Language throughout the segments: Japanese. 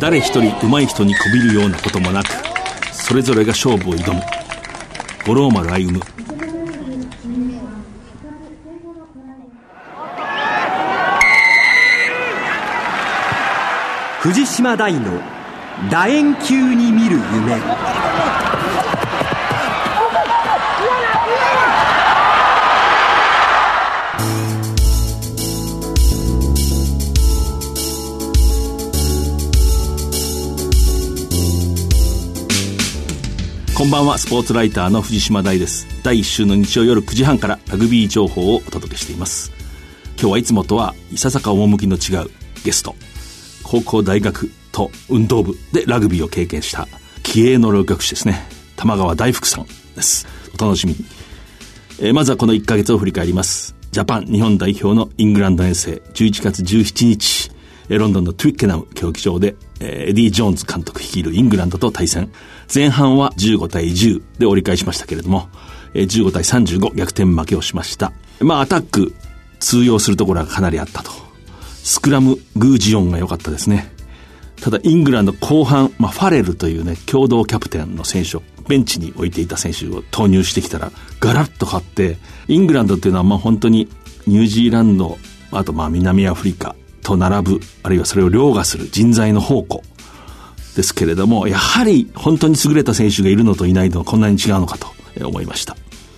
誰一人上手い人にこびるようなこともなくそれぞれが勝負を挑む。五郎丸歩む。藤島大の楕円球に見る夢。こんばんは。スポーツライターの藤島大です。第1週の日曜夜9時半からラグビー情報をお届けしています。今日はいつもとはいささか趣の違うゲスト高校大学と運動部でラグビーを経験した気鋭の浪曲師ですね。玉川太福さんです。お楽しみに、えー、まずはこの1ヶ月を振り返ります。ジャパン日本代表のイングランド遠征11月17日ロンドンのトゥイッケナム競技場で、えエディ・ジョーンズ監督率いるイングランドと対戦。前半は15対10で折り返しましたけれども、15対35逆転負けをしました。まあ、アタック通用するところがかなりあったと。スクラム、グージオンが良かったですね。ただ、イングランド後半、まあ、ファレルというね、共同キャプテンの選手を、ベンチに置いていた選手を投入してきたら、ガラッと勝って、イングランドっていうのは、まあ、本当に、ニュージーランド、あと、まあ、南アフリカと並ぶ、あるいはそれを凌駕する人材の宝庫ですけれども、やはり本当に優れた選手がいるのといないのはこんなに違うのかと思いました。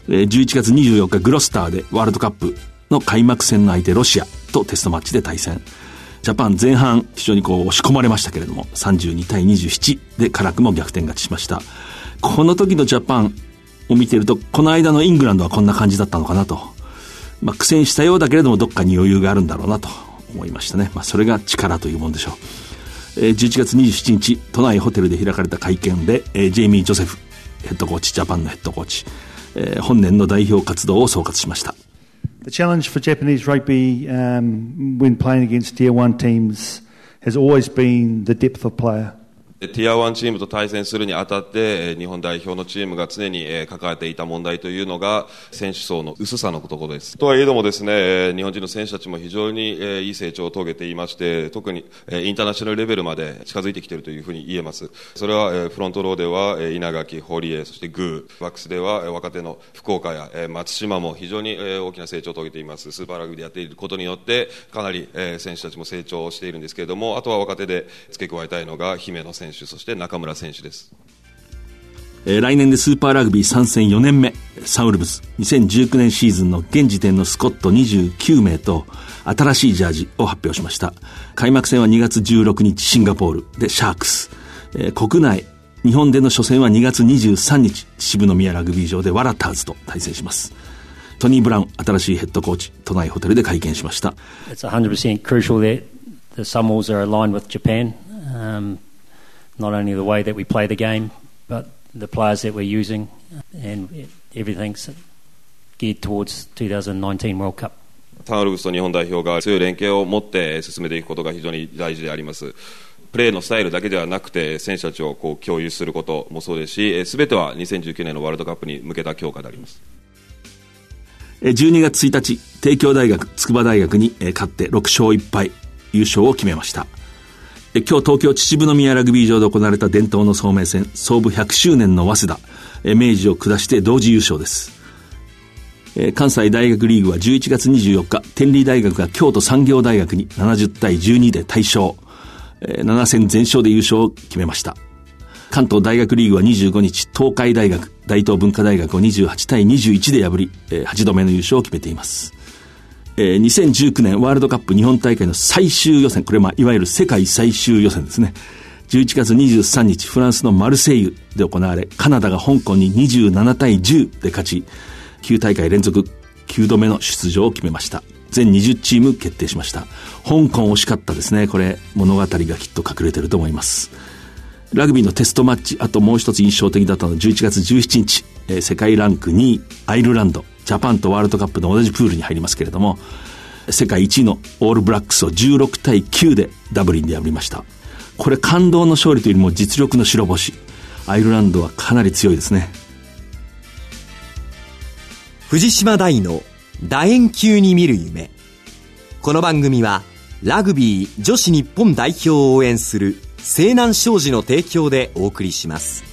11月24日グロスターでワールドカップの開幕戦の相手ロシアとテストマッチで対戦。ジャパン前半非常にこう押し込まれましたけれども、32対27で辛くも逆転勝ちしました。この時のジャパンを見ていると、この間のイングランドはこんな感じだったのかなと。まあ苦戦したようだけれども、どっかに余裕があるんだろうなと思いましたね。まあそれが力というもんでしょう。えー、11月27日、都内ホテルで開かれた会見で、えー、ジェイミー・ジョセフヘッドコーチ、ジャパンのヘッドコーチ、えー、本年の代表活動を総括しました。The challenge for Japanese rugby um, when playing against tier one teams has always been the depth of player. ティア1チームと対戦するにあたって、日本代表のチームが常に抱えていた問題というのが、選手層の薄さのところです。とはいえどもですね、日本人の選手たちも非常にいい成長を遂げていまして、特にインターナショナルレベルまで近づいてきているというふうに言えます。それはフロントローでは稲垣、堀江、そしてグー、バックスでは若手の福岡や松島も非常に大きな成長を遂げています。スーパーラグビーでやっていることによって、かなり選手たちも成長しているんですけれども、あとは若手で付け加えたいのが姫野選手手、そして中村選手です。えー、来年でスーパーラグビー参戦4年目、サウルブズ2019年シーズンの現時点のスコット29名と新しいジャージを発表しました。開幕戦は2月16日シンガポールでシャークス。えー、国内、日本での初戦は2月23日渋宮ラグビー場でワラターズと対戦します。トニー・ブラウン、新しいヘッドコーチ、都内ホテルで会見しました。It's 100% crucial that the Samoas are aligned with Japan. Um, not only the way that we play the game, but the players that we're using, and everything's geared towards 2019 World Cup. タールブスと日本代表が強い連携を持って進めていくことが非常に大事であります。プレーのスタイルだけではなくて、選手たちをこう共有することもそうですし、すべては2019年のワールドカップに向けた強化であります。12月1日、帝京大学、筑波大学に勝って6勝1敗、優勝を決めました。今日東京秩父宮ラグビー場で行われた伝統の総名戦、創部100周年の早稲田、明治を下して同時優勝です。関西大学リーグは11月24日、天理大学が京都産業大学に70対12で大勝。7戦全勝で優勝を決めました。関東大学リーグは25日、東海大学、大東文化大学を28対21で破り、8度目の優勝を決めています。えー、2019年ワールドカップ日本大会の最終予選、これまあいわゆる世界最終予選ですね。11月23日、フランスのマルセイユで行われ、カナダが香港に27対10で勝ち、9大会連続9度目の出場を決めました。全20チーム決定しました。香港惜しかったですね。これ、物語がきっと隠れてると思います。ラグビーのテストマッチ、あともう一つ印象的だったのは11月17日、えー、世界ランク2位、アイルランド、ジャパンとワールドカップの同じプールに入りますけれども、世界一位のオールブラックスを16対9でダブリンで破りました。これ感動の勝利というよりも実力の白星。アイルランドはかなり強いですね。藤島大の楕円球に見る夢。この番組はラグビー女子日本代表を応援する西南商事の提供でお送りします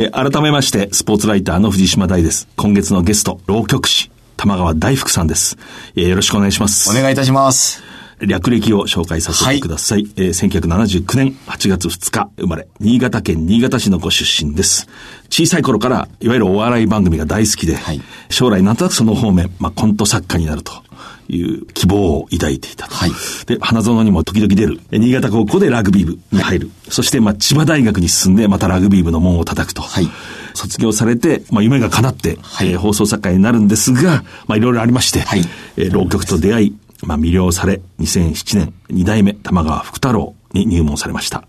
え改めましてスポーツライターの藤島大です今月のゲスト浪曲師玉川大福さんです、えよろしくお願いしますお願いいたします略歴を紹介させてください。はい、えー、1979年8月2日生まれ、新潟県新潟市のご出身です。小さい頃から、いわゆるお笑い番組が大好きで、はい、将来なんとなくその方面、まあ、コント作家になると。いう希望を抱いていたと。はい、で、花園にも時々出る。新潟高校でラグビー部に入る。そして、まあ、千葉大学に進んで、またラグビー部の門を叩くと。はい、卒業されて、まあ、夢が叶って、はい、えー、放送作家になるんですが、まあ、いろいろありまして、はい、えー、浪曲と出会い、まあ、魅了され、2007年、二代目玉川福太郎に入門されました。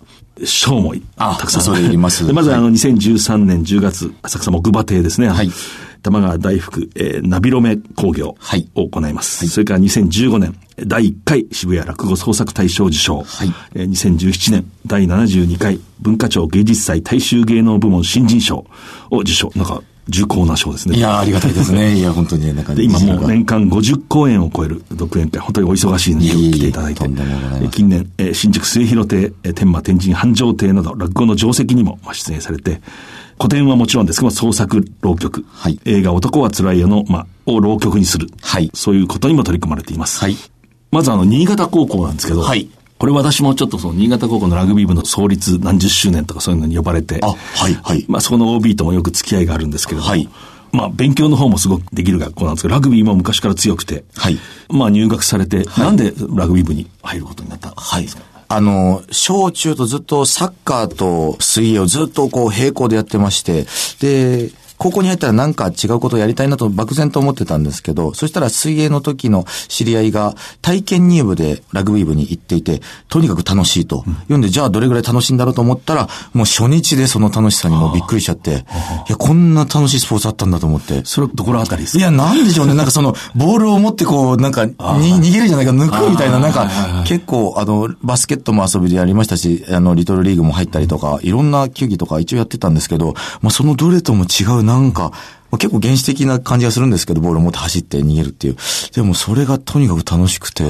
賞もたくさん。それいります。まず、あの、2013年10月、浅草木馬亭ですね。はい。玉川大福、えー、ナビロメ工業を行います。はい、それから2015年、第1回渋谷落語創作大賞受賞。はい、えー、2017年、第72回文化庁芸術祭大衆芸能部門新人賞を受賞。なんか、重厚な賞ですね。いや、ありがたいですね。いや、本当に、なんか、今もう年間50公演を超える独演会、本当にお忙しいので来ていただいて、い近年、えー、新宿末広亭、えー、天満天神繁盛亭など、落語の定石にも出演されて、古典はもちろんですけど、創作浪曲、はい、映画男は辛いよの、まあ、を浪曲にする、はい、そういうことにも取り組まれています。はい、まずあの、新潟高校なんですけど、はい、これ私もちょっとその新潟高校のラグビー部の創立何十周年とかそういうのに呼ばれて、あ、はい、はい。まあそこの OB ともよく付き合いがあるんですけれども、はい。まあ勉強の方もすごくできる学校なんですけど、ラグビーも昔から強くて、はい。まあ入学されて、はい、なんでラグビー部に入ることになったんですか、はいあの、小中とずっとサッカーと水泳をずっとこう並行でやってまして、で、高校に入ったらなんか違うことをやりたいなと漠然と思ってたんですけど、そしたら水泳の時の知り合いが体験入部でラグビー部に行っていて、とにかく楽しいと。うん、で、じゃあどれぐらい楽しいんだろうと思ったら、もう初日でその楽しさにもびっくりしちゃって、いや、こんな楽しいスポーツあったんだと思って。それどころあたりですいや、なんでしょうね。なんかその、ボールを持ってこう、なんか、に、逃げるじゃないか、抜くみたいな、なんか、結構、あの、バスケットも遊びでやりましたし、あの、リトルリーグも入ったりとか、いろんな球技とか一応やってたんですけど、まあ、そのどれとも違う、なんか、結構原始的な感じがするんですけど、ボールを持って走って逃げるっていう。でもそれがとにかく楽しくて、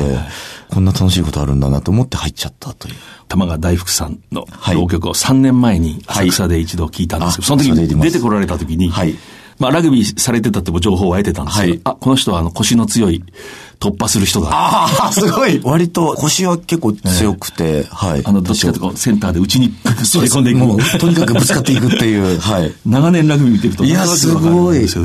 こんな楽しいことあるんだなと思って入っちゃったという。玉川大福さんの浪曲を3年前に浅草で一度聞いたんですけど、はい、その時に出てこられた時に、はい、まあラグビーされてたっても情報を得てたんですけど、はい、あ、この人はあの腰の強い突破する人だ。ああ、すごい。割と腰は結構強くて、えー、はい。あの、どっちかというとセンターで内に飛び込んでいく。もう、とにかくぶつかっていくっていう、はい。長年ラグビー見てると、いや、すごい。す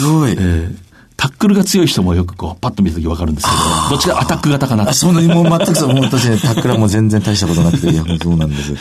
ごい。えータックルが強い人もよくこう、パッと見たときわかるんですけど、どっちかアタック型かなあ、そんなにもう全くそう、もう私ね、タックルはもう全然大したことなくて、いや、そうなんです。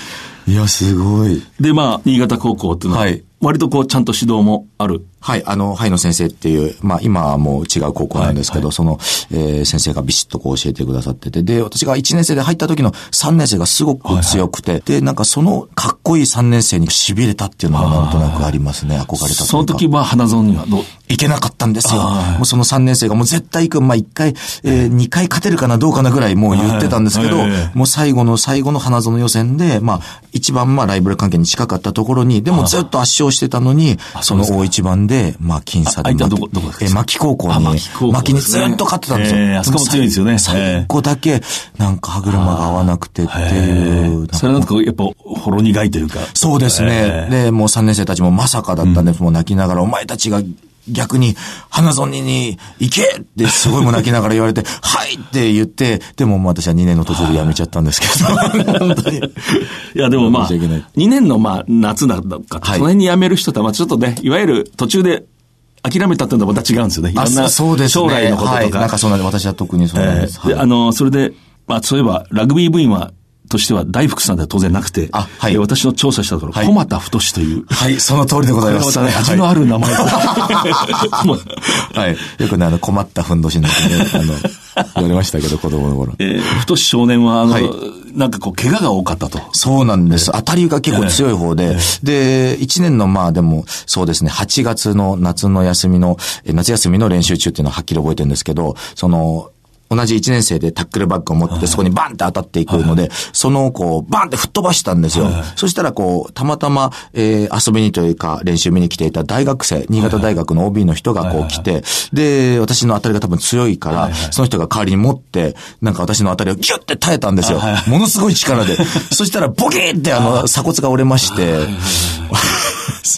いや、すごい。で、まあ、新潟高校っていうのは、はい、割とこう、ちゃんと指導もあるはい、あの、ハイの先生っていう、まあ今はもう違う高校なんですけど、はいはい、その、えー、先生がビシッとこう教えてくださってて、で、私が1年生で入った時の3年生がすごく強くて、はいはい、で、なんかそのかっこいい3年生に痺れたっていうのがなんとなくありますね、憧れたその時は花園にはどう？いけなかったんですよ。もうその3年生がもう絶対行く、まあ1回、えー、2回勝てるかなどうかなぐらいもう言ってたんですけど、もう最後の最後の花園予選で、まあ一番まあライブル関係に近かったところに、でもずっと圧勝してたのに、その大一番で、まあ僅差で。どこ、どこですか？え、牧高校に、牧にずっと勝ってたんですよ。えー、あそこも強いですよね。最後だけ、なんか歯車が合わなくてっていう。それなんかやっぱ、ほろ苦いというか。そうですね。で、もう3年生たちもまさかだったんで、もう泣きながら、お前たちが逆に、花園に行けってすごいも泣きながら言われて、はいって言って、でも私は2年の途中で辞めちゃったんですけど、本当に。いや、でもまあ、2年のまあ、夏だったか、その辺に辞める人とは、まあちょっとね、いわゆる途中で諦めたっていうのはまた違うんですよね。いろんな将来のこととか。はい、なんかそうなんで、私は特にそうなんです。えー、はい、あの、それで、まあ、そういえば、ラグビー部員はとしては大福さんでは当然なくて、あ、はい。私の調査したところ、はい、小俣太という。はい、その通りでございます。ま味のある名前 はい。よくね、あの、困ったふんどしなんてね、あの、言われましたけど、子供の頃。えー、太少年は、あの、はい、なんかこう、怪我が多かったと。そうなんです。当たりが結構強い方で、えー、で、1年の、まあでも、そうですね、8月の夏の休みの、夏休みの練習中っていうのははっきり覚えてるんですけど、その、同じ1年生でタックルバッグを持ってそこにバンって当たっていくので、そのこう、バンって吹っ飛ばしたんですよ。そしたらこう、たまたま、えー遊びにというか練習見に来ていた大学生、新潟大学の OB の人がこう来て、で、私の当たりが多分強いから、その人が代わりに持って、なんか私の当たりをギュッて耐えたんですよ。ものすごい力で。そしたらボキーってあの、鎖骨が折れまして、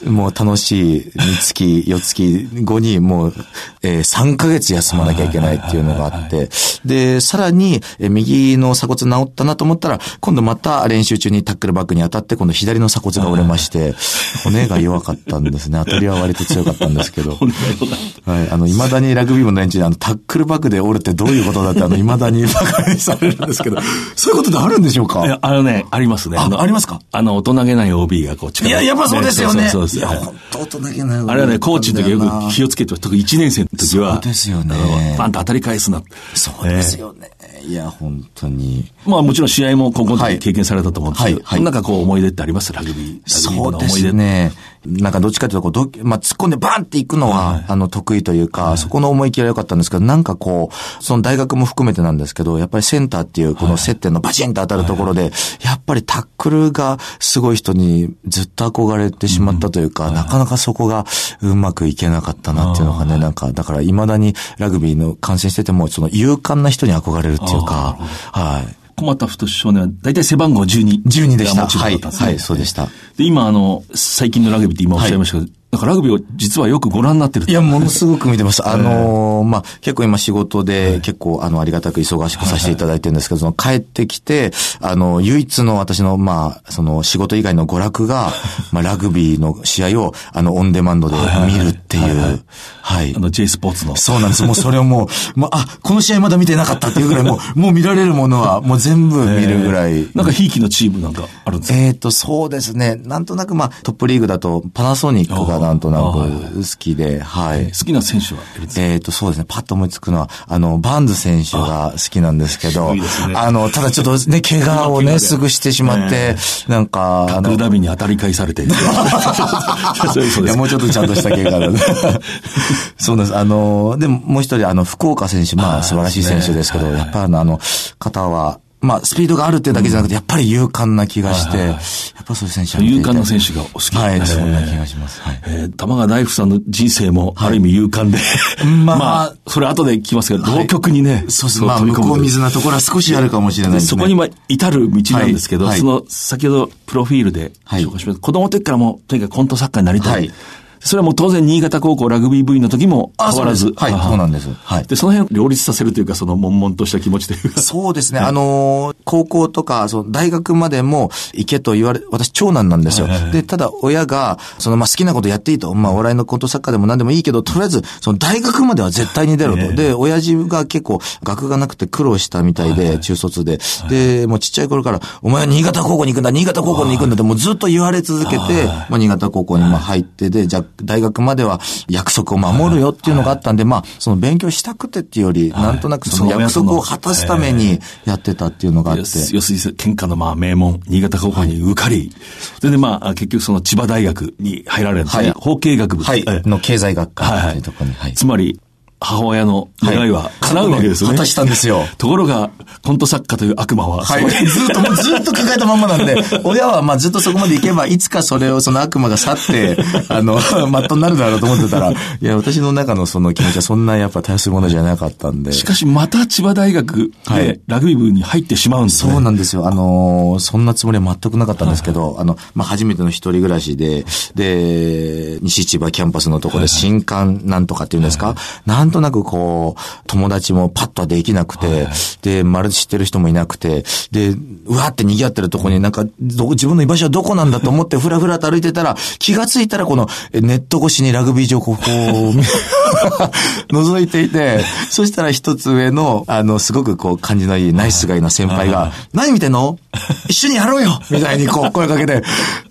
もう楽しい三月、四月後にもう、えー、3ヶ月休まなきゃいけないっていうのがあって、で、さらに、えー右の鎖骨治ったなと思ったら、今度また練習中にタックルバッグに当たって、今度左の鎖骨が折れまして、骨が弱かったんですね。当たりは割と強かったんですけど。はい。あの、未だにラグビー部の連中にあの、タックルバッグで折るってどういうことだって、あの、未だに馬鹿にされるんですけど、そういうことってあるんでしょうか？いや、あのね、ありますね。あのありますか？あの、大人げない OB がこう、力いや、やっぱそうですよね。そうそうそういや、本当大人げない。あれはね、コーチの時よく気をつけて、特に1年生の時は、そうですよねンと当たり返すな。そうですよね。いや、本当に。まあもちろん試合も高校のはい時経験されたと思うんですけど、なんかこう思い出ってあります？ラグビー。ラグビーの思い出すね。なんかどっちかというとこうど、まあ、突っ込んでバンっていくのは、あの、得意というか、そこの思い切りは良かったんですけど、なんかこう、その大学も含めてなんですけど、やっぱりセンターっていうこの接点のバチンと当たるところで、やっぱりタックルがすごい人にずっと憧れてしまったというか、なかなかそこがうまくいけなかったなっていうのがね、なんか、だから未だにラグビーの観戦してても、その勇敢な人に憧れるっていうか、はい。困った太少年は大体背番号12。12でした。はい。はい、そうでした。で、今あの、最近のラグビーって今おっしゃいましたけど、なんかラグビーを実はよくご覧になってるいや、ものすごく見てます。あのーまあ、結構今仕事で結構あの、ありがたく忙しくさせていただいてるんですけど、その帰ってきて、あの、唯一の私の、まあ、その仕事以外の娯楽が、まあ、ラグビーの試合を、あの、オンデマンドで見るっていう、はいあ。の J スポーツの。そうなんです。もうそれをもう、まあ、あ、この試合まだ見てなかったっていうぐらい、もう、もう見られるものは、もう全部見るぐらい。なんか、ひいきのチームなんかあるんですか？えっ、と、そうですね。なんとなく、まあ、トップリーグだと、パナソニックがなんとなく好きで、はい。好きな選手はえっ、と、そうですね。パッと思いつくのは、あの、バーンズ選手が好きなんですけど、あの、ただちょっとね、怪我をね、すぐしてしまって、なんか、あのタックル、ダミーに当たり返されて。もうちょっとちゃんとした怪我だね。そうです。あの、でももう一人、あの、福岡選手、まあ、素晴らしい選手ですけど、やっぱりあの、方は、まあ、スピードがあるってだけじゃなくて、やっぱり勇敢な気がして、やっぱそういう選手は勇敢な選手がお好き。はい、えー。そんな気がします。はい。えー玉川大夫さんの人生もある意味勇敢で、まあまあ、それ後で聞きますけど、浪曲にね、そうです。まあ、向こう水なところは少しあるかもしれないですね。そこにまあ至る道なんですけど、その先ほどプロフィールではい紹介しました、子供の時からもうとにかくコント作家になりたい。はいそれはもう当然新潟高校ラグビー部員の時も変わらず。はい、あそうなんです。はい。で、その辺両立させるというか、その悶々とした気持ちというか。そうですね。あのー高校とか、その大学までも行けと言われ、私長男なんですよ。で、ただ親が、そのまあ好きなことやっていいと。まあお笑いのコント作家でも何でもいいけど、とりあえず、その大学までは絶対に出ろと。で、親父が結構学がなくて苦労したみたいで、中卒で。で、もうちっちゃい頃から、お前は新潟高校に行くんだ、新潟高校に行くんだってもうずっと言われ続けて、まあ新潟高校にまあ入ってで、じゃあ大学までは約束を守るよっていうのがあったんで、まあその勉強したくてっていうより、なんとなくその約束を果たすためにやってたっていうのがあって。要するに、喧嘩のまあ名門、新潟高校に受かり、それでまあ、結局その千葉大学に入られるんですね。はい法経学部。はいええ。の経済学科はいはいっていうところに。はい。つまり、母親の願いは叶うわけですよね。果たしたんですよ。ところが、コント作家という悪魔は、はい。ずっと、も うずっと抱えたまんまなんで、親はまあずっとそこまで行けば、いつかそれをその悪魔が去って、あの、マットになるだろうと思ってたら、いや、私の中のその気持ちはそんなやっぱ大するものじゃなかったんで。しかしまた千葉大学はいでラグビー部に入ってしまうんですね。そうなんですよ。あのーそんなつもりは全くなかったんですけど、あの、まあ、初めての一人暮らしで、で、西千葉キャンパスのところで新刊なんとかっていうんですか、なんとなくこう、友達もパッとはできなくて、で、まるで知ってる人もいなくて、で、うわーって賑わってるところになんか、ど自分の居場所はどこなんだと思ってふらふらと歩いてたら、気がついたらこのえネット越しにラグビー場ここを見 覗いていて、そしたら一つ上の、あの、すごくこう感じのいいナイスガイな先輩が、何見てんの？一緒にやろうよ！みたいにこう声かけて、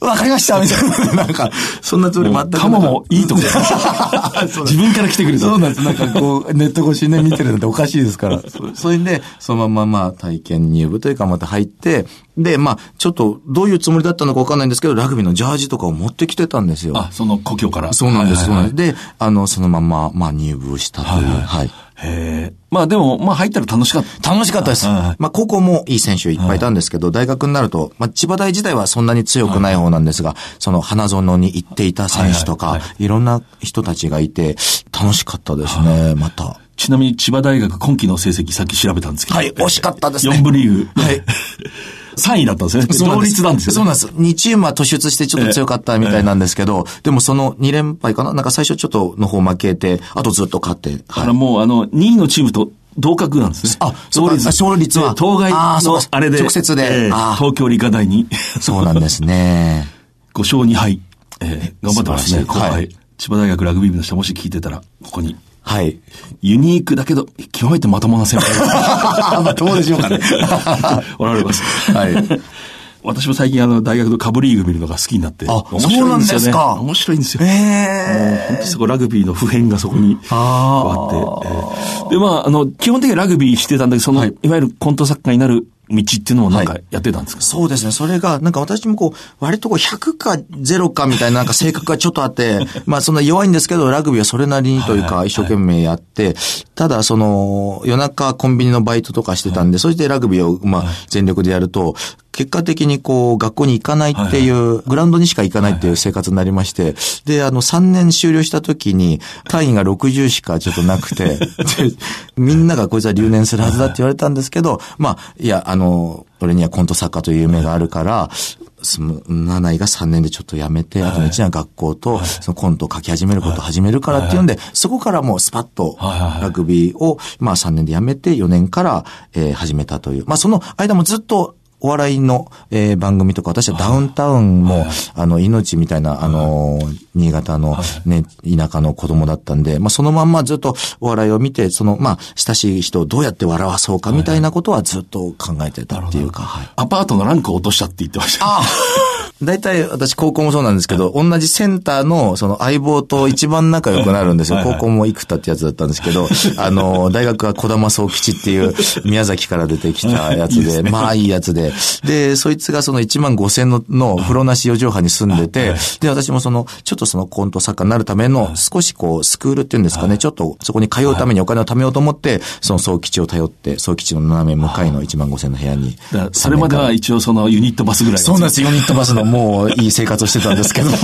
わかりました！みたいな、なんか、そんなつもり全くなかカモもいいとこ 自分から来てくれた。そうなんです。なんかこう、ネット越しにね、見てるなんておかしいですから。そそれで、そのまままあ体験入部というかまた入って、で、まあ、ちょっとどういうつもりだったのかわかんないんですけど、ラグビーのジャージとかを持ってきてたんですよ。あ、その故郷から。そうなんです。そうはいはいなんです。で、あの、そのまま、まあ、入部したという、はい。へえ。まあでも、まあ入ったら楽しかった。楽しかったです。はいまあ、高校もいい選手いっぱいいたんですけど、大学になると、まあ、千葉大自体はそんなに強くない方なんですが、その花園に行っていた選手とか、いろんな人たちがいて、楽しかったですね、また。ちなみに千葉大学今期の成績さっき調べたんですけど。はい惜しかったですね4部リーグ。はい。3位だったんですね。同率なんですよ、ね。そうなんです。2チームは突出してちょっと強かったみたいなんですけど、でもその2連敗かな？なんか最初ちょっとの方負けて、あとずっと勝って。だからもう、あの、2位のチームと同格なんですね。あそうかあ勝率はで当該のあれで、直接でえー東京理科大にそうなんですね。5勝2敗。えー頑張ってますね、後輩、はい千葉大学ラグビー部の人もし聞いてたら、ここに。はい。ユニークだけど、極めてまともな先輩が まともでしょうかね。おられます。はい。私も最近あの、大学のカブリーグ見るのが好きになって。あ面白いんですよそうなんでね。すか面白いんですよ。え本当そこラグビーの普遍がそこにあって。えーで、まあ、あの、基本的にはラグビーしてたんだけど、その、はいい、わゆるコント作家になる道っていうのをなんかやってたんですか、そうですね。それが、なんか私もこう、割とこう、100か0かみたいななんか性格がちょっとあって、まあそんな弱いんですけど、ラグビーはそれなりにというか、一生懸命やって、ただその、夜中コンビニのバイトとかしてたんで、そしてラグビーを、まあ、全力でやると、結果的にこう、学校に行かないっていう、グラウンドにしか行かないっていう生活になりまして、で、あの、3年終了した時に、単位が60しかちょっとなくて、でみんながこいつは留年するはずだって言われたんですけど、まあ、いや、あの、俺にはコント作家という夢があるから、その、7位が3年でちょっと辞めて、あと1年は学校と、そのコントを書き始めることを始めるからっていうんで、そこからもうスパッとラグビーを、まあ3年で辞めて4年から、えー始めたという。まあその間もずっと、お笑いの、えー番組とか、私はダウンタウンも、あの、命みたいな、あのー、新潟のね、田舎の子供だったんで、まあそのまんまずっとお笑いを見て、その、まあ、親しい人をどうやって笑わそうかみたいなことはずっと考えてたっていうか、はい。アパートのランクを落としたって言ってました。あ大体私高校もそうなんですけど、同じセンターのその相棒と一番仲良くなるんですよ。高校も生田ってやつだったんですけど、あの、大学は小玉総吉っていう宮崎から出てきたやつで、まあいいやつで。で、そいつがその1万5千のの風呂なし四畳半に住んでて、で、私もその、ちょっとそのコント作家になるための少しこう、スクールっていうんですかね、ちょっとそこに通うためにお金を貯めようと思って、その総吉を頼って、総吉の斜め向かいの1万5千の部屋に。それまでは一応そのユニットバスぐらいそうなんです。ユニットバスのもういい生活をしてたんですけど。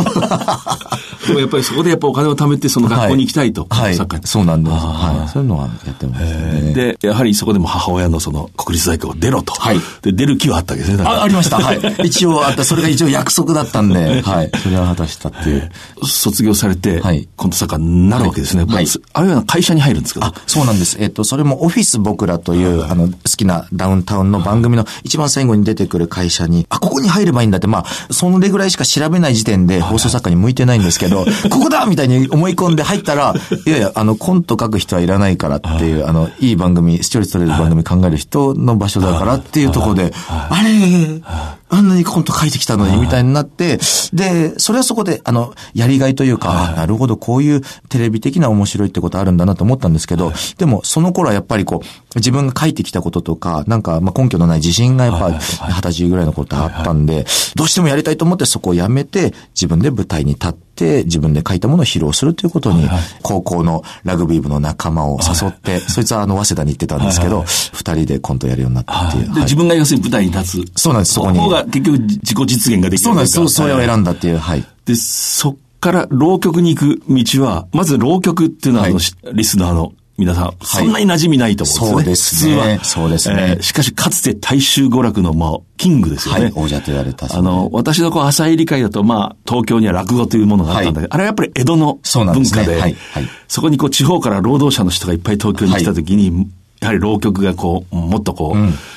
でもやっぱりそこでやっぱお金を貯めてその学校に行きたいと。はい。サッカーにそうなんです。はい。そういうのはやってますね。で、やはりそこでも母親のその国立大学を出ろと。はいで、出る気はあったわけですね。あ、ありました。はい。一応あった。それが一応約束だったんで、はい。それは果たしたっていう。卒業されて、はいコント作家になるわけですね。はいまああるいは会社に入るんですけど。あ、そうなんです。えっ、と、それもオフィス僕らという、あの、好きなダウンタウンの番組の一番最後に出てくる会社に、あ、ここに入ればいいんだって、まあ、そのぐらいしか調べない時点で放送作家に向いてないんですけど、ここだみたいに思い込んで入ったら、いやいや、あの、コント書く人はいらないからっていう、あの、いい番組、視聴率取れる番組考える人の場所だからっていうところで、あれ、あんなにコント書いてきたのに、みたいになって、で、それはそこで、あの、やりがいというか、あなるほど、こういうテレビ的な面白いってことあるんだなと思ったんですけど、でも、その頃はやっぱりこう、自分が書いてきたこととか、なんか、まあ、根拠のない自信がやっぱ、二十歳ぐらいのことあったんで、どうしてもやりたいと思ってそこをやめて、自分で舞台に立って、自分で書いたものを披露するということに、高校のラグビー部の仲間を誘って、そいつはあの、早稲田に行ってたんですけど、二人でコントやるようになったっていう。自分が要するに舞台に立つ。そうなんです。そこに。こが結局自己実現ができる。そうなんです。そう、それをん選んだっていう、はい。で、そっから浪曲に行く道は、まず浪曲っていうのは、あの、リスナーの皆さん、そんなに馴染みないと思うんですね。そうですね。普通は。そうですね。えーしかし、かつて大衆娯楽の、まあ、キングですよね。はい、王者と言われた。あの、私のこう、浅い理解だと、まあ、東京には落語というものがあったんだけど、あれはやっぱり江戸のそうなんですね。文化で、はい。はい。そこにこう、地方から労働者の人がいっぱい東京に来た時に、やはり浪曲がこう、もっとこう、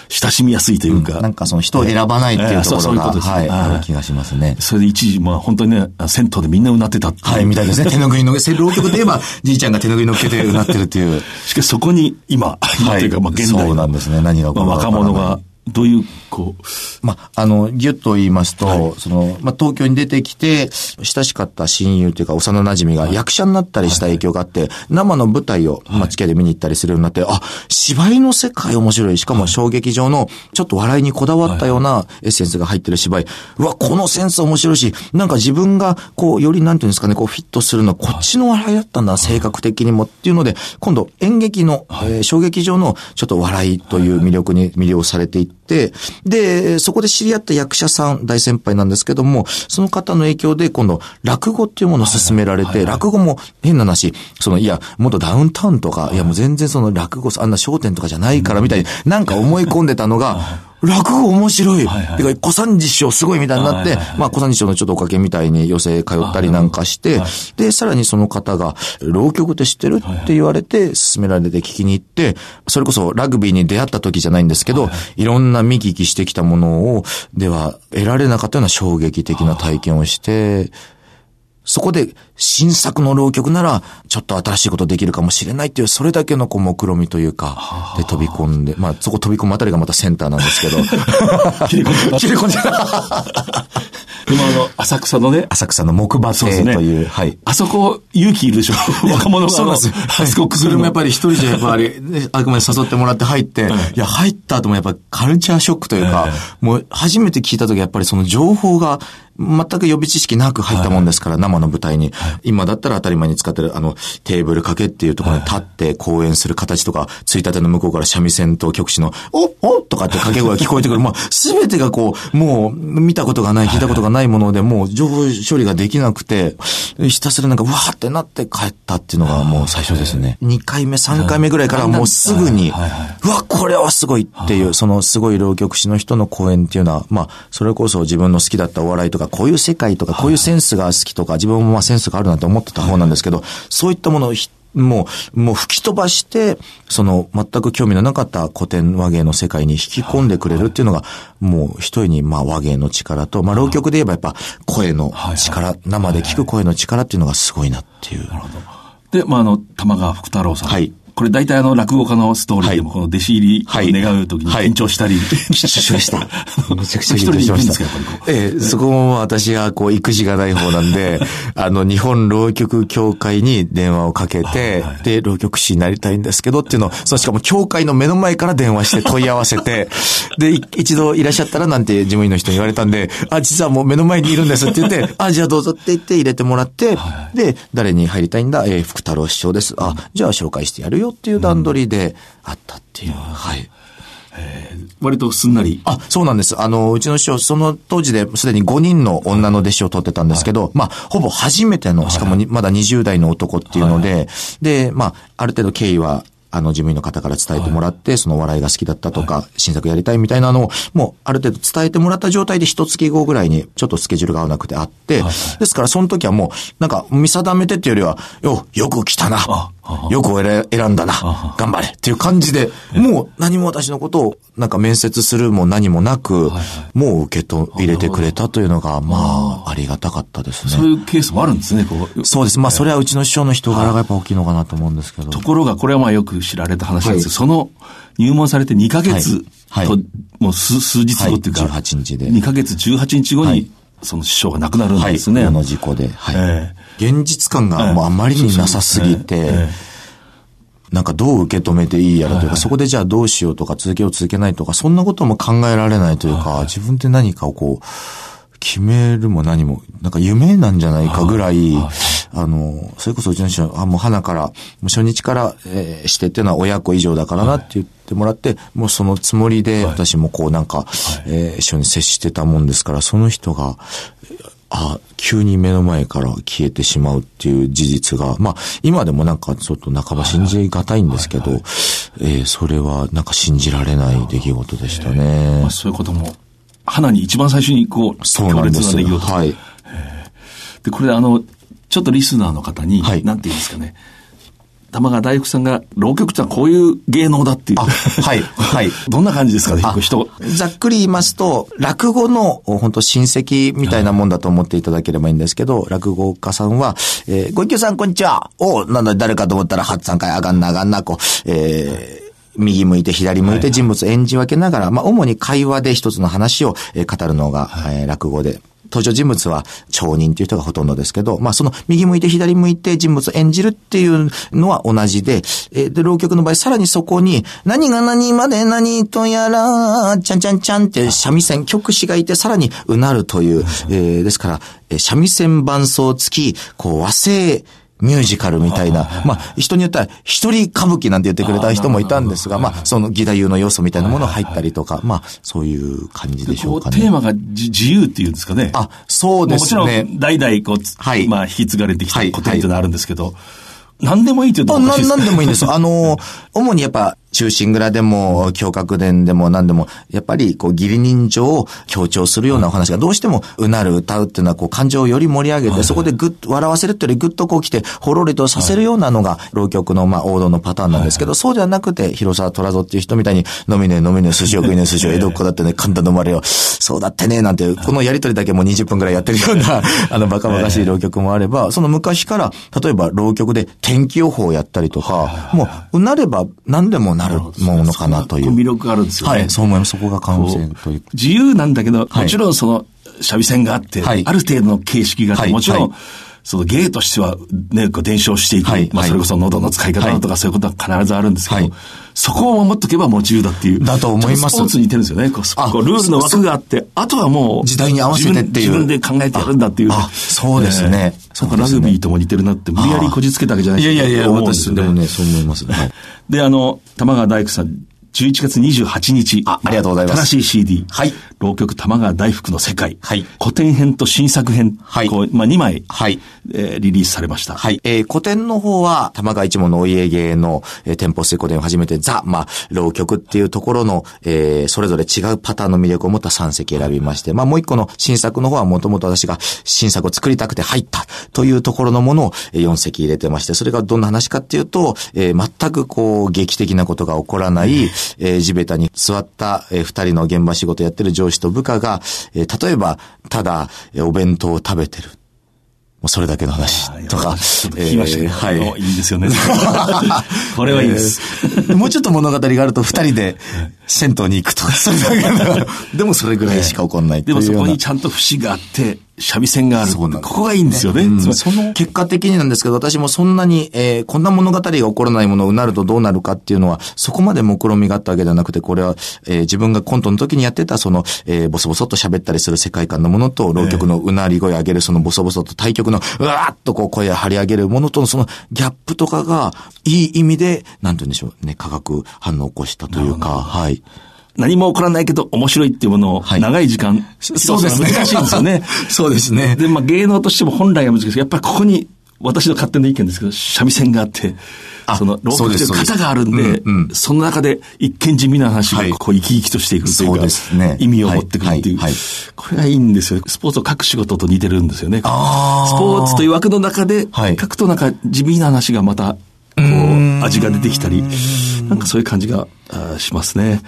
親しみやすいというか、なんかその人を選ばないっていうところが、そうそういうことです。はい、はい。ある気がしますね。それで一時、まあ本当にね、銭湯でみんなうなってたっていう。はい、みたいですね。手ぬぐいの、浪曲といえば、じいちゃんが手ぬぐいのっけてうなってるっていう。しかしそこに今、今というか、まあ現代のそうなんですね。何が起こまあるか若者がどういう、こう。まあ、あの、ぎゅっと言いますと、はい、その、まあ、東京に出てきて、親しかった親友というか、幼馴染が役者になったりした影響があって、はい、生の舞台を、まあ、付き合いで見に行ったりするようになって、あ、芝居の世界面白い。しかも小劇場の、ちょっと笑いにこだわったようなエッセンスが入ってる芝居。うわ、このセンス面白いし、なんか自分が、こう、よりなんていうんですかね、こう、フィットするのは、こっちの笑いだったんだ、性格的にもっていうので、今度、演劇の、えー、小劇場の、ちょっと笑いという魅力に魅了されていって、で、そこで知り合った役者さん、大先輩なんですけども、その方の影響で今度、落語っていうものを勧められて、落語も変な話、その、いや、もっとダウンタウンとか、いやもう全然その落語、あんな商店とかじゃないからみたいに、なんか思い込んでたのが、落語面白い。はいはい、てか、小三治師匠すごいみたいになって、はいはいはい、まあ、小三治師匠のちょっとおかげみたいに寄席通ったりなんかして、はい、で、さらにその方が、浪曲って知ってるって言われて、勧められて聞きに行って、それこそラグビーに出会った時じゃないんですけど、はいはい、いろんな見聞きしてきたものを、では、得られなかったような衝撃的な体験をして、そこで新作の浪曲なら、ちょっと新しいことできるかもしれないっていう、それだけのこう目論みというか、で飛び込んで、まあそこ飛び込むあたりがまたセンターなんですけど。切り込んで切り込んで今の浅草のね。浅草の木馬亭という。はい。あそこ勇気いるでしょ？若者が。そうなんです。あそこくずるもやっぱり一人じゃやっぱり、あくまで誘ってもらって入って、いや、入った後もやっぱカルチャーショックというか、もう初めて聞いた時やっぱりその情報が、全く予備知識なく入ったもんですから、生の舞台に。今だったら当たり前に使ってる、あの、テーブル掛けっていうところに立って講演する形とか、ついたての向こうから三味線と曲師の、おおとかって掛け声が聞こえてくる。まあ、すべてがこう、もう、見たことがない、聞いたことがないもので、もう、情報処理ができなくて、ひたすらなんか、わーってなって帰ったっていうのがもう最初ですね。2回目、3回目ぐらいからもうすぐに、うわ、これはすごいっていう、そのすごい浪曲師の人の講演っていうのは、まあ、それこそ自分の好きだったお笑いとか、こういう世界とか、こういうセンスが好きとか、自分もまあセンスがあるなんて思ってた方なんですけど、そういったものをもう、もう吹き飛ばして、その全く興味のなかった古典和芸の世界に引き込んでくれるっていうのが、もう一重にまあ和芸の力と、まあ浪曲で言えばやっぱ声の力、生で聞く声の力っていうのがすごいなっていう。なるほど。で、まああの、玉川福太郎さん。はい。これ大体あの落語家のストーリーでもこの弟子入りを願うときに緊張したり、しました。めちゃくちゃ緊張しました。ええ、そこも私がこう育児がない方なんで、あの日本浪曲協会に電話をかけて、で、浪曲師になりたいんですけどっていうのを、そしかも協会の目の前から電話して問い合わせて、で、一度いらっしゃったらなんて事務員の人に言われたんで、あ、実はもう目の前にいるんですって言って、あ、じゃあどうぞって言って入れてもらって、で、誰に入りたいんだ、えー、福太郎師匠です。あ、じゃあ紹介してやるよっていう段取りであったっていう。はい。割とすんなり。あ、そうなんです。あの、うちの師匠、その当時ですでに5人の女の弟子を取ってたんですけど、はい、まあ、ほぼ初めての、しかもまだ20代の男っていうので、はい、で、まあ、ある程度経緯はあの、事務員の方から伝えてもらって、はい、その笑いが好きだったとか、はい、新作やりたいみたいなのを、もう、ある程度伝えてもらった状態で一月後ぐらいに、ちょっとスケジュールが合わなくてあって、はい、ですから、その時はもう、なんか、見定めてっていうよりは、よ、よく来たな。よく選んだな。頑張れっていう感じで、もう何も私のことをなんか面接するも何もなく、もう受けと入れてくれたというのが、まあ、ありがたかったですね。そういうケースもあるんですね、こう。そうです。まあ、それはうちの師匠の人柄がやっぱ大きいのかなと思うんですけど。ところが、これはまあよく知られた話なんですけど、その入門されて2ヶ月と、もう数数日後っていうか、18日で。2ヶ月18日後に、その師匠が亡くなるんですね。あの事故で。はい。現実感がもうあまりになさすぎて、なんかどう受け止めていいやらというか、そこでじゃあどうしようとか続けよう続けないとか、そんなことも考えられないとい。うか、自分で何かをこう、決めるも何も、なんか夢なんじゃないかぐらい、あの、それこそうちの師匠、あ、もう花から、もう初日から、えー、してっていうのは親子以上だからなって言ってもらって、もうそのつもりで私もこうなんか、えー、一緒に接してたもんですから、その人が、あ、急に目の前から消えてしまうっていう事実が、まあ、今でもなんかちょっと半ば信じがたいんですけど、えー、それはなんか信じられない出来事でしたね。えー、まあ、そういうことも、花に一番最初にこう、そうなんです。はい。で、これあの、ちょっとリスナーの方に、はい、なんて言うんですかね、玉川大福さんが、浪曲ってのはこういう芸能だっていう。はい、はい。どんな感じですかね、人。ざっくり言いますと、落語の、本当親戚みたいなもんだと思っていただければいいんですけど、落語家さんは、えー、ご一休さんこんにちは。おなんだ、誰かと思ったら、初参回あがんなあがんな、こう、えー、右向いて左向いて人物演じ分けながら、まあ、主に会話で一つの話をえー語るのが、えー落語で、登場人物は町人という人がほとんどですけど、まあその右向いて左向いて人物を演じるっていうのは同じで、えーで、浪曲の場合さらにそこに、何が何まで何とやら、ちゃんちゃんちゃんって三味線、曲師がいてさらにうなるという、えーですから、三味線伴奏付き、こう和声、ミュージカルみたいな、まあ、人によっては、一人歌舞伎なんて言ってくれた人もいたんですが、まあ、その義太夫の要素みたいなものが入ったりとか、まあ、そういう感じでしょこううかね。テーマがじ自由っていうんですかね。あ、そうでもちろすね。ん、代々こうつ、はいまあ、引き継がれてきたはい古典っていうのはあるんですけど、何でもいいっていうとあ、な、おかしいですなんでもいいんです。あの、主にやっぱ、中心蔵でも、胸郭伝でも何でも、やっぱり、こう、義理人情を強調するようなお話が、どうしても、うなる、歌うっていうのは、こう、感情をより盛り上げて、そこでぐっと笑わせるっていうより、ぐっとこう来て、ほろりとさせるようなのが、浪曲の、まあ、王道のパターンなんですけど、そうじゃなくて、広沢虎蔵っていう人みたいに、飲みねえ飲みねえ寿司を食いねえ寿司を江戸っ子だってね、神田飲まれよ。そうだってね、なんて、このやりとりだけもう20分くらいやってるような、あの、バカバカしい浪曲もあれば、その昔から、例えば浪曲で天気予報をやったりとか、もう、うなれば何でもなるものかなという。魅力があるんですよね。はい、そう思います。そこが完成という。自由なんだけど、はいもちろんその、三味線があって、はいある程度の形式があって、はいもちろん、はいその芸としては、ね、こう伝承していく。まあ、はいはいそれこそ喉の使い方だとか、そういうことは必ずあるんですけど、はいそこを守っとけばもう自由だっていう。だと思いますスポーツに似てるんですよね。こうあこうルールの枠があって、あとはもう、時代に合わせてっていう自分で考えてやるんだっていう。ああそうですねえーなんかラグビーとも似てるなって、無理やりこじつけたわけじゃないいやいやいや、思うんですよ私でもね、そう思います。はい。で、あの、玉川大工さん、11月28日。あありがとうございます新しい CD。はい。浪曲玉川大福の世界。はい古典編と新作編。はいこう、まあ、2枚。はいえーリリースされました。はい。えー古典の方は、玉川一門のお家芸の、えー、店舗水古典をはじめて、ザ、まあ、浪曲っていうところの、えーそれぞれ違うパターンの魅力を持った3席選びまして、まあ、もう一個の新作の方は、もともと私が新作を作りたくて入ったというところのものをえー4席入れてまして、それがどんな話かっていうと、えー全くこう、劇的なことが起こらない、えー地べたに座った、えー二人の現場仕事やってる上司と部下が、えー例えば、ただ、えーお弁当を食べてる。もうそれだけの話とか。聞きましたけど、はい。おいいですよね。これはいいです。えーもうちょっと物語があると二人で銭湯に行くとか、それだけの。でもそれぐらいしか起こんないでもそこにちちゃんと節があって、三味線がある。ここがいいんですよね。うんその結果的になんですけど、私もそんなに、えーこんな物語が起こらないものをうなるとどうなるかっていうのは、そこまで目論みがあったわけではなくて、これは、えー自分がコントの時にやってた、その、えーボソボソっと喋ったりする世界観のものと、浪曲のうなり声上げる、そのボソボソと対局の、うわーっとこう声を張り上げるものとのそのギャップとかが、いい意味で、なんて言うんでしょうね、化学反応を起こしたというか、はい。何も起こらないけど面白いっていうものをはい。長い時間、そうですね。難しいんですよね。そうですね。で、まあ芸能としても本来は難しい。ですけどやっぱりここに、私の勝手な意見ですけど、三味線があって、あその、浪曲というそうで型があるんで、うんうん。その中で一見地味な話がはい。こう生き生きとしていくというか、ですね。意味を持ってくるっていう、はいはいはい。これがいいんですよ。スポーツを書く仕事と似てるんですよね。スポーツという枠の中ではい。書くとなんか地味な話がまた、こう、味が出てきたり、なんかそういう感じがしますね。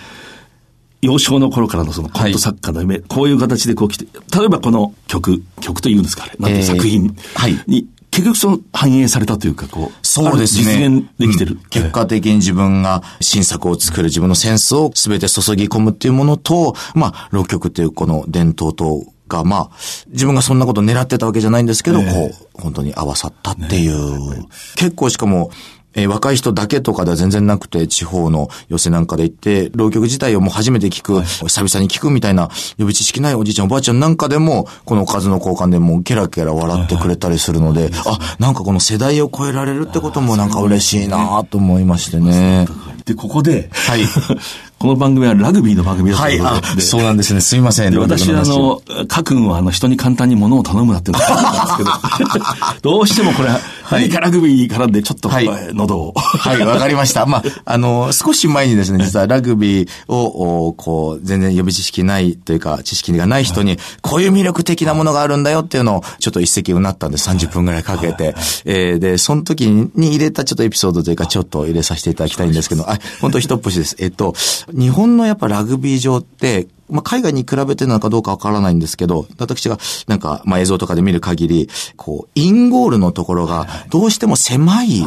幼少の頃からのそのコント作家の夢、こういう形でこう来て、例えばこの曲、曲というんですかね、なんてえー作品はいに、結局その反映されたというか、こう、そうですね。実現できてる。うん結果的に自分が新作を作る自分のセンスを全て注ぎ込むっていうものと、まあ、浪曲っていうこの伝統と、が、まあ、自分がそんなこと狙ってたわけじゃないんですけど、こう、本当に合わさったっていう。結構しかも、えー若い人だけとかでは全然なくて、地方の寄せなんかで行って、浪曲自体をもう初めて聞く、久々に聞くみたいな、予備知識ないおじいちゃんおばあちゃんなんかでも、このおかずの交換でもうケラケラ笑ってくれたりするので、あ、なんかこの世代を超えられるってこともなんか嬉しいなと思いましてね。で、ここで、はい この番組はラグビーの番組だとはいいうことあで、そうなんですね。すいません。で私、あの、家君は、あの、人に簡単に物を頼むなっていうのがあったんですけど、どうしてもこれ、何かラグビーからで、ちょっと、はい。えー喉を。はい、わかりました。まあ、あの、少し前にですね、実はラグビーを、おこう、全然予備知識ないというか、知識がない人に、こういう魅力的なものがあるんだよっていうのを、ちょっと一石うなったんで、30分ぐらいかけて、えーで、その時に入れたちょっとエピソードというか、ちょっと入れさせていただきたいんですけど、あ、本当一節です。えっと、日本のやっぱラグビー場って、まあ、海外に比べてなのかどうかわからないんですけど、私がなんか、まあ、映像とかで見る限り、こう、インゴールのところが、どうしても狭い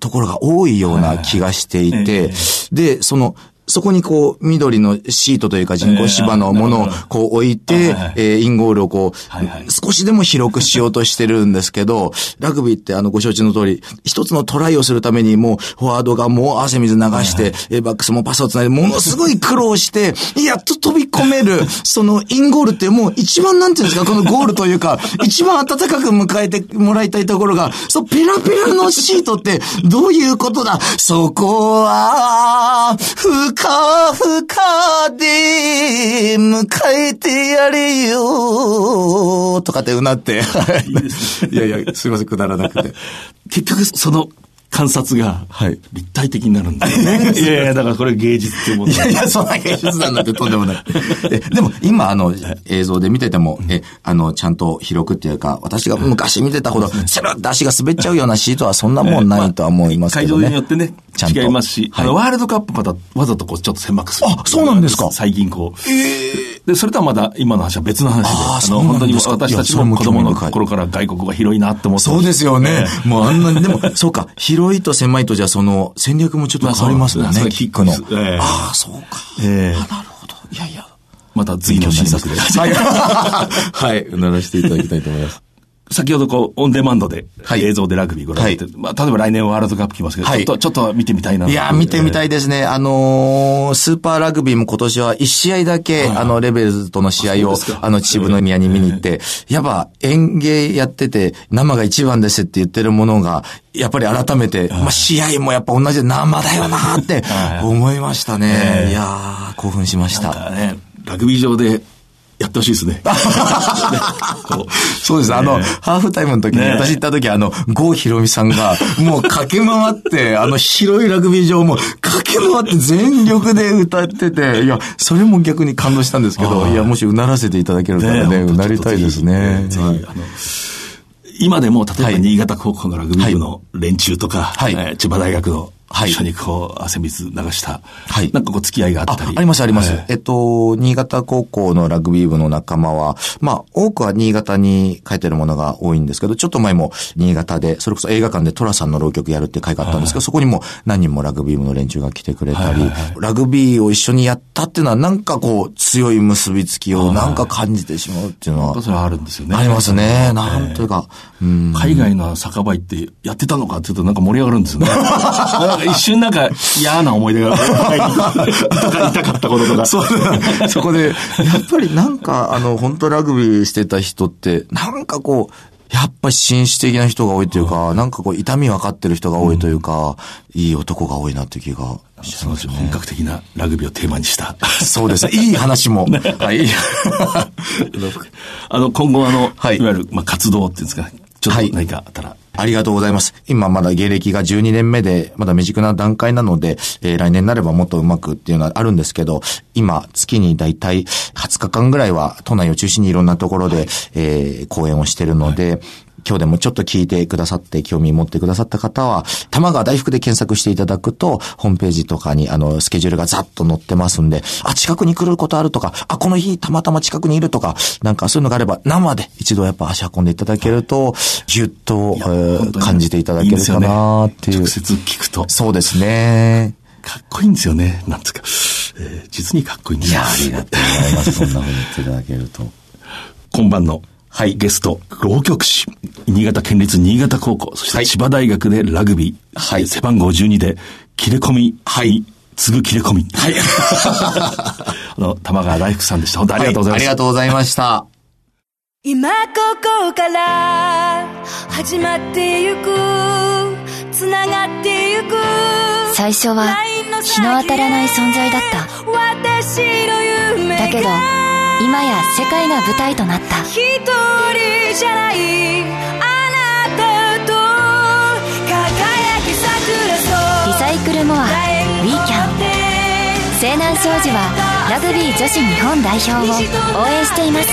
ところが多いような気がしていて、で、その、そこにこう、緑のシートというか人工芝のものをこう置いて、えー、インゴールをこう、少しでも広くしようとしてるんですけど、ラグビーってあのご承知の通り、一つのトライをするためにもう、フォワードがもう汗水流して、えバックスもパスをつないで、ものすごい苦労して、やっと飛び込める、そのインゴールってもう一番なんていうんですか、このゴールというか、一番暖かく迎えてもらいたいところが、そう、ペラペラのシートってどういうことだ？そこは、深かふかで迎えてやれよとかってうなって。いいですね。いやいや、すいません、くだらなくて。結局、その、観察が立体的になるんだよ ね。いやいや、だからこれ芸術って思う。いやいや、そんな芸術なんてとんでもない。でも今あの映像で見てても、え、あの、ちゃんと広くっていうか、私が昔見てたほど、スルッと足が滑っちゃうようなシートはそんなもんないとは思いますけどね。会場によってね、ちゃんと違いますし、はい、あの、ワールドカップまたわざとこうちょっと狭くする。あ、そうなんですか最近こう。えー、で、それとはまだ今の話は別の話で、ああの、本当に私たちも子供の頃から外国が広いなって思ってそうですよね。えー、もうあんなに、でも、そうか、広いと狭いとじゃその戦略もちょっと変わりますもんね、キックの。えー、ああ、そうか。えー、なるほど。いやいや。また次の新作で。はい。はい。ならしていただきたいと思います。先ほどこう、オンデマンドで、はい、映像でラグビーご覧になって、はい、まあ、例えば来年ワールドカップ来ますけど、はい、ちょっと、ちょっと見てみたいな。いや、見てみたいですね。あのー、スーパーラグビーも今年は1試合だけ、あの、レベルズとの試合を、あの、秩父宮に見に行って、やっぱ演芸やってて、生が一番ですって言ってるものが、やっぱり改めて、まあ、試合もやっぱ同じで生だよなって思いましたね。いやー、興奮しました。ね、ラグビー場でやってほしいですね。そうです。あの、ハーフタイムの時に、私行った時、あの、郷ひろみさんが、もう駆け回って、あの、広いラグビー場も駆け回って全力で歌ってて、いや、それも逆に感動したんですけど、いや、もしうならせていただけるならね、うなりたいですね。今でも、例えば新潟高校のラグビー部の連中とか、千葉大学のはい、一緒にこう、汗水流した。はい。なんかこう、付き合いがあったり。ああります、あります。えっと、新潟高校のラグビー部の仲間は、まあ、多くは新潟に書いてるものが多いんですけど、ちょっと前も新潟で、それこそ映画館でトラさんの浪曲やるって会があったんですけど、そこにも何人もラグビー部の連中が来てくれたり、ラグビーを一緒にやったっていうのは、なんかこう、強い結びつきをなんか感じてしまうっていうのは。それはあるんですよね。ありますね。なんというか、うん。海外の酒場行ってやってたのかっていうとなんか盛り上がるんですよね。一瞬なんか、嫌な思い出が、痛かったこととか。そう、そこで、やっぱりなんか、あの、本当ラグビーしてた人って、なんかこう、やっぱり紳士的な人が多いというか、なんかこう、痛み分かってる人が多いというか、うん、いい男が多いなっていう気がしますね。本格的なラグビーをテーマにした。そうですね。いい話も。はい。あの、今後あの、はい、いわゆる、まあ、活動っていうんですか、ちょっと何かあったら、はいありがとうございます。今まだ芸歴が12年目で、まだ未熟な段階なので、えー、来年になればもっとうまくっていうのはあるんですけど、今、月にだいたい20日間ぐらいは都内を中心にいろんなところで、はい、えー、講演をしてるので、今日でもちょっと聞いてくださって興味持ってくださった方は、玉川大福で検索していただくと、ホームページとかにあの、スケジュールがざっと載ってますんで、あ、近くに来ることあるとか、あ、この日たまたま近くにいるとか、なんかそういうのがあれば、生で一度やっぱ足運んでいただけると、ぎゅっと、えー、感じていただけるかなっていう。いいね、直接聞くと。そうですね。かっこいいんですよね。なんつうか。えー、実にかっこいいんですよ。いや、ありがとうございます。そんなふうに言っていただけると。今晩のはい、ゲスト、浪曲師、新潟県立新潟高校、そして千葉大学でラグビー、はい、背番号12で、切れ込み、はい、次ぐ切れ込み。はい。あの、玉川大福さんでした。本当ありがとうございました。はい、ありがとうございました。今ここから始まってゆくつながってゆく最初は日の当たらない存在だっただけど今や世界が舞台となった。一人じゃないあなたと輝き桜リサイクルモアウィーキャン西南商事はラグビー女子日本代表を応援しています。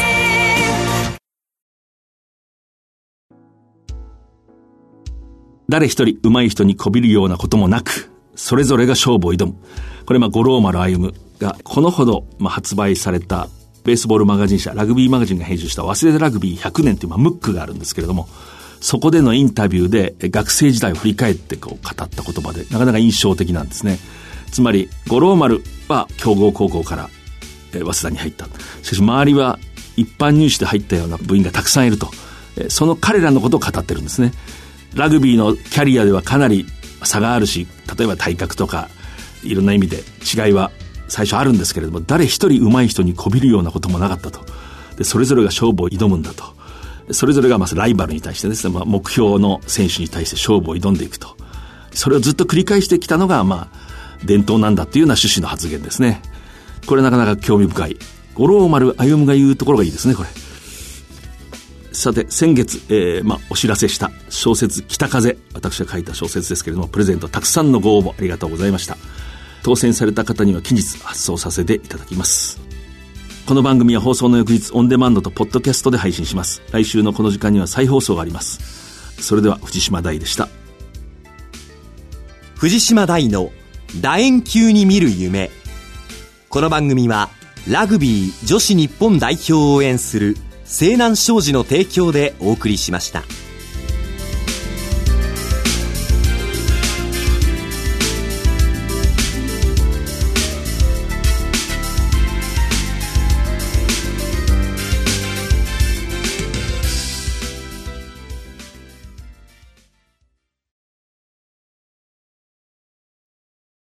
誰一人上手い人にこびるようなこともなくそれぞれが勝負を挑む。これま五郎丸歩が、このほど、まあ、発売された、ベースボールマガジン社、ラグビーマガジンが編集した忘れてラグビー100年という、まあ、ムックがあるんですけれども、そこでのインタビューで学生時代を振り返ってこう語った言葉で、なかなか印象的なんですね。つまり、五郎丸は強豪高校から、え早稲田に入った。しかし周りは一般入試で入ったような部員がたくさんいると。えその彼らのことを語ってるんですね。ラグビーのキャリアではかなり差があるし、例えば体格とか、いろんな意味で違いは最初あるんですけれども、誰一人上手い人にこびるようなこともなかったと。で、それぞれが勝負を挑むんだと。それぞれがまずライバルに対してですね、まあ、目標の選手に対して勝負を挑んでいくと。それをずっと繰り返してきたのが、まあ、伝統なんだっていうような趣旨の発言ですね。これなかなか興味深い。五郎丸歩が言うところがいいですね、これ。さて、先月、えー、まあ、お知らせした小説、北風。私が書いた小説ですけれども、プレゼントたくさんのご応募ありがとうございました。当選された方には近日発送させていただきます。この番組は放送の翌日オンデマンドとポッドキャストで配信します。来週のこの時間には再放送があります。それでは藤島大でした。藤島大の楕円球に見る夢。この番組はラグビー女子日本代表を応援する西南商事の提供でお送りしました。